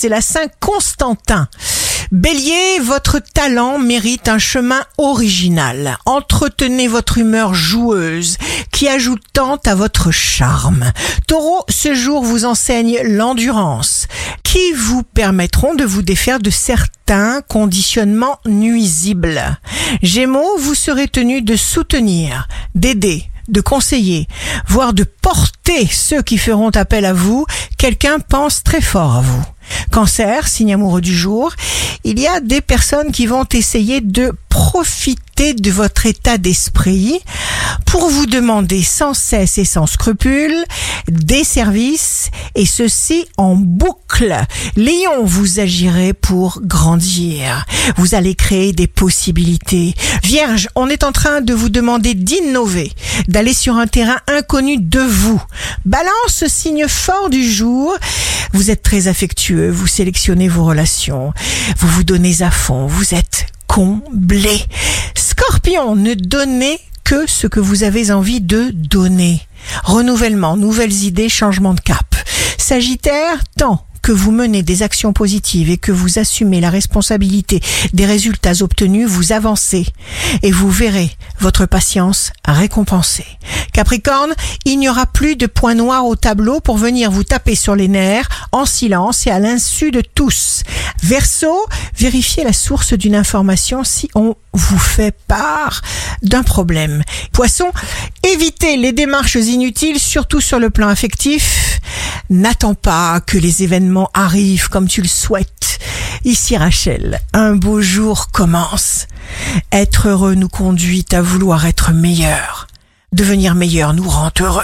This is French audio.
c'est la Saint Constantin. Bélier, votre talent mérite un chemin original. Entretenez votre humeur joueuse qui ajoute tant à votre charme. Taureau, ce jour vous enseigne l'endurance qui vous permettront de vous défaire de certains conditionnements nuisibles. Gémeaux, vous serez tenu de soutenir, d'aider, de conseiller, voire de porter ceux qui feront appel à vous. Quelqu'un pense très fort à vous. Cancer, signe amoureux du jour, il y a des personnes qui vont essayer de profiter de votre état d'esprit pour vous demander sans cesse et sans scrupule des services et ceci en boucle. Lion, vous agirez pour grandir. Vous allez créer des possibilités. Vierge, on est en train de vous demander d'innover, d'aller sur un terrain inconnu de vous. Balance, signe fort du jour. Vous êtes très affectueux, vous sélectionnez vos relations, vous vous donnez à fond, vous êtes comblé. Scorpion, ne donnez que ce que vous avez envie de donner. Renouvellement, nouvelles idées, changement de cap. Sagittaire, tant que vous menez des actions positives et que vous assumez la responsabilité des résultats obtenus, vous avancez et vous verrez votre patience récompensée. Capricorne, il n'y aura plus de points noirs au tableau pour venir vous taper sur les nerfs en silence et à l'insu de tous. Verseau, vérifiez la source d'une information si on vous fait part d'un problème. Poisson, évitez les démarches inutiles, surtout sur le plan affectif. N'attends pas que les événements arrivent comme tu le souhaites. Ici Rachel, un beau jour commence. Être heureux nous conduit à vouloir être meilleur. Devenir meilleur nous rend heureux.